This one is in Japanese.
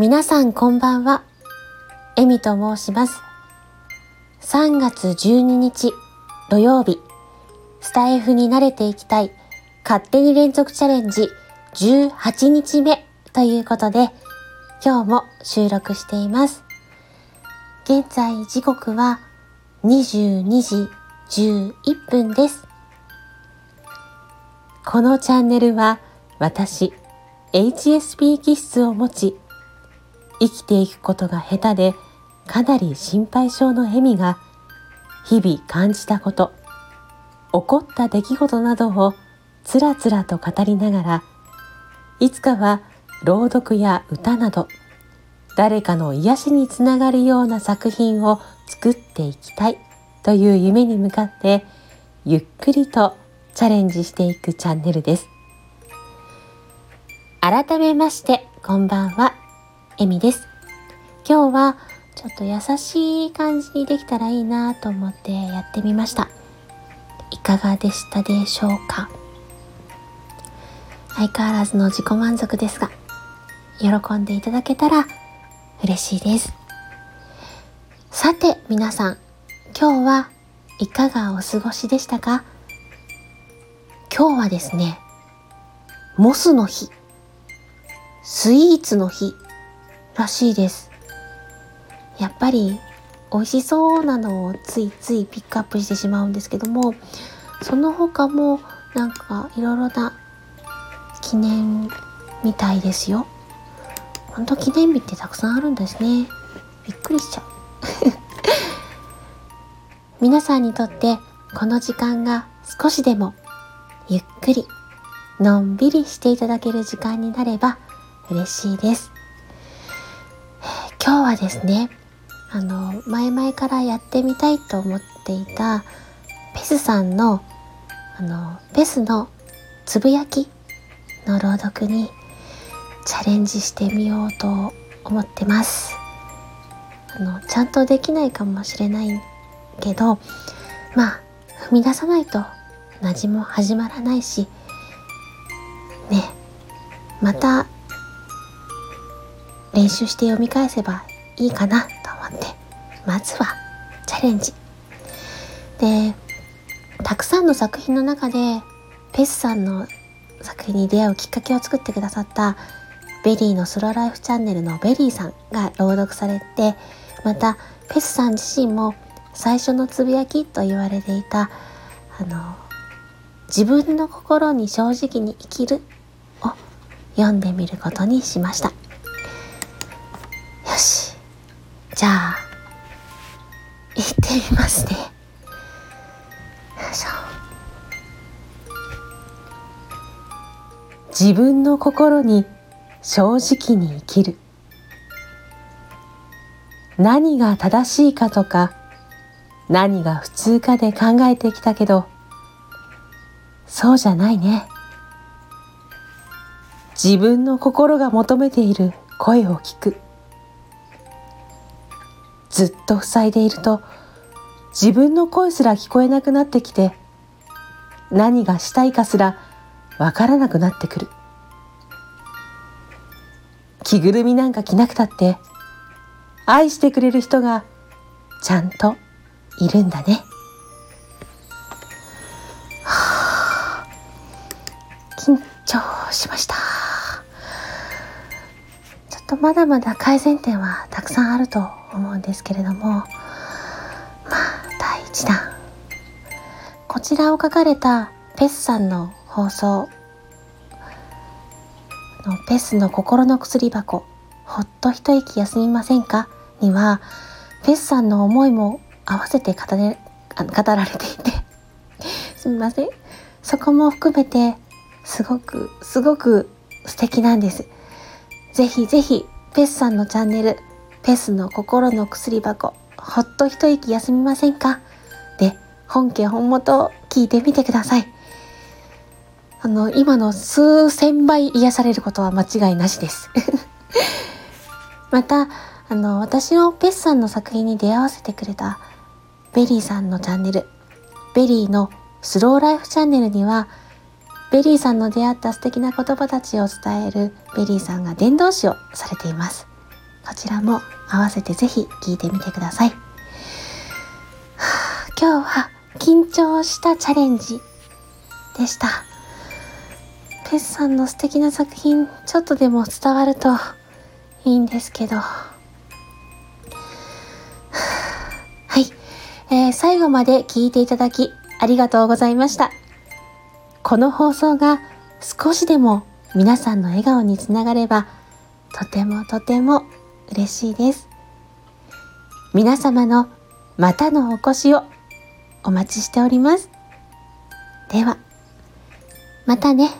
皆さんこんばんは。エミと申します。3月12日土曜日、スタイフに慣れていきたい勝手に連続チャレンジ18日目ということで、今日も収録しています。現在時刻は22時11分です。このチャンネルは私、HSP 気質を持ち、生きていくことが下手でかなり心配性のエミが日々感じたこと、起こった出来事などをつらつらと語りながら、いつかは朗読や歌など誰かの癒しにつながるような作品を作っていきたいという夢に向かってゆっくりとチャレンジしていくチャンネルです。改めましてこんばんは、えみです。今日はちょっと優しい感じにできたらいいなと思ってやってみました。いかがでしたでしょうか？相変わらずの自己満足ですが、喜んでいただけたら嬉しいです。さて皆さん、今日はいかがお過ごしでしたか？今日はですね、モスの日、スイーツの日らしいです。やっぱり美味しそうなのをついついピックアップしてしまうんですけども、その他もなんかいろいろな記念みたいですよ。ほんと記念日ってたくさんあるんですね。びっくりしちゃう。皆さんにとってこの時間が少しでもゆっくりのんびりしていただける時間になれば嬉しいです。今日はですね、あの、前々からやってみたいと思っていたペスさんのあの、ペスのつぶやきの朗読にチャレンジしてみようと思ってます。あのちゃんとできないかもしれないけどまあ踏み出さないと何も始まらないしねまた練習して読み返せばいいかなと思ってまずはチャレンジ。でたくさんの作品の中でペスさんの作品に出会うきっかけを作ってくださったベリーのスローライフチャンネルのベリーさんが朗読されてまたペスさん自身も最初のつぶやきと言われていたあの自分の心に正直に生きるを読んでみることにしました。じゃあ行ってみますね。よいしょ自分の心に正直に生きる。何が正しいかとか何が普通かで考えてきたけどそうじゃないね。自分の心が求めている声を聞く。ずっと塞いでいると自分の声すら聞こえなくなってきて何がしたいかすらわからなくなってくる。着ぐるみなんか着なくたって愛してくれる人がちゃんといるんだね、はあ、緊張しました。とまだまだ改善点はたくさんあると思うんですけれどもまあ第1弾。こちらを書かれたペスさんの放送。のペスの心の薬箱。ほっと一息休みませんか？にはペスさんの思いも合わせて語れ語られていて。すみません。そこも含めてすごくすごく素敵なんです。ぜひぜひペスさんのチャンネルペスの心の薬箱ほっと一息休みませんか？で本家本元を聞いてみてくださいあの、今の数千倍癒されることは間違いなしです。また、あの、私をペスさんの作品に出会わせてくれたベリーさんのチャンネル、ベリーのスローライフチャンネルには、ベリーさんの出会った素敵な言葉たちを伝えるベリーさんが伝道師をされています。こちらも合わせてぜひ聞いてみてください。今日は緊張したチャレンジでした。ペスさんの素敵な作品、ちょっとでも伝わるといいんですけど。はい。えー、最後まで聞いていただきありがとうございました。この放送が少しでも皆さんの笑顔につながればとてもとても嬉しいです。皆様のまたのお越しをお待ちしております。では、またね。